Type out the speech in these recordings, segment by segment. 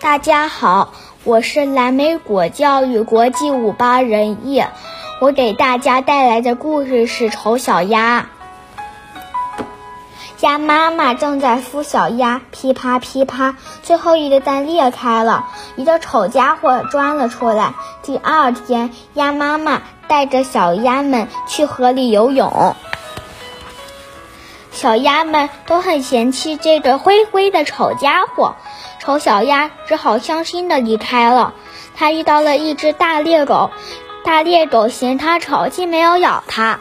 大家好，我是蓝莓果教育国际五八人艺，我给大家带来的故事是《丑小鸭》。鸭妈妈正在孵小鸭，噼啪噼啪，最后一个蛋裂开了，一个丑家伙钻了出来。第二天，鸭妈妈带着小鸭们去河里游泳，小鸭们都很嫌弃这个灰灰的丑家伙。丑小鸭只好伤心的离开了。它遇到了一只大猎狗，大猎狗嫌它丑，竟没有咬它。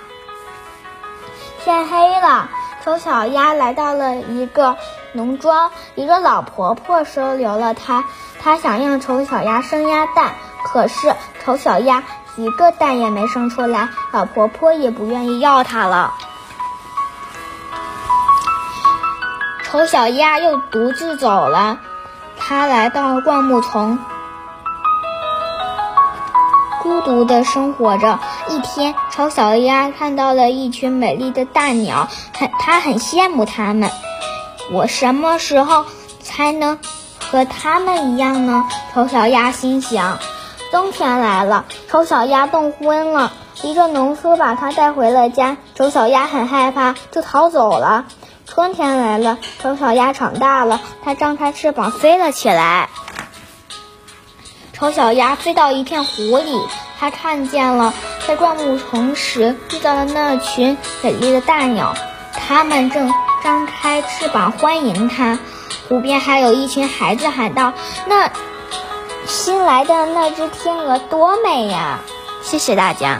天黑了。丑小鸭来到了一个农庄，一个老婆婆收留了它。她想让丑小鸭生鸭蛋，可是丑小鸭一个蛋也没生出来，老婆婆也不愿意要它了。丑小鸭又独自走了，它来到灌木丛。孤独的生活着。一天，丑小鸭看到了一群美丽的大鸟，很，它很羡慕它们。我什么时候才能和它们一样呢？丑小鸭心想。冬天来了，丑小鸭冻昏了。一个农夫把它带回了家。丑小鸭很害怕，就逃走了。春天来了，丑小鸭长大了，它张开翅膀飞了起来。丑小鸭飞到一片湖里，它看见了在灌木丛时遇到的那群美丽的大鸟，它们正张开翅膀欢迎它。湖边还有一群孩子喊道：“那新来的那只天鹅多美呀！”谢谢大家。